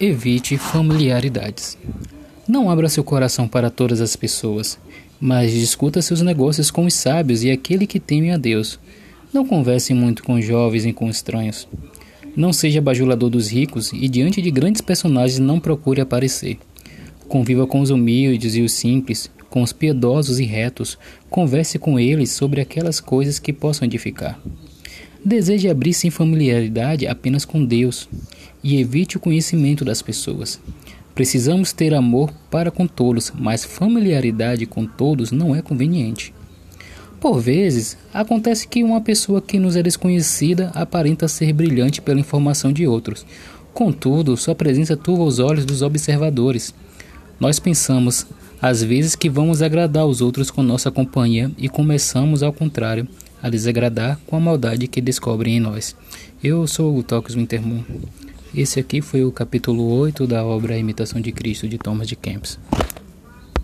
Evite familiaridades. Não abra seu coração para todas as pessoas, mas discuta seus negócios com os sábios e aquele que teme a Deus. Não converse muito com jovens e com estranhos. Não seja bajulador dos ricos e diante de grandes personagens não procure aparecer. Conviva com os humildes e os simples, com os piedosos e retos. Converse com eles sobre aquelas coisas que possam edificar. Deseje abrir-se em familiaridade apenas com Deus e evite o conhecimento das pessoas. Precisamos ter amor para com todos, mas familiaridade com todos não é conveniente. Por vezes, acontece que uma pessoa que nos é desconhecida aparenta ser brilhante pela informação de outros. Contudo, sua presença turva os olhos dos observadores. Nós pensamos, às vezes, que vamos agradar os outros com nossa companhia e começamos, ao contrário, a desagradar com a maldade que descobrem em nós. Eu sou o Tóquio Wintermoon. Esse aqui foi o capítulo 8 da obra Imitação de Cristo de Thomas de Kempis.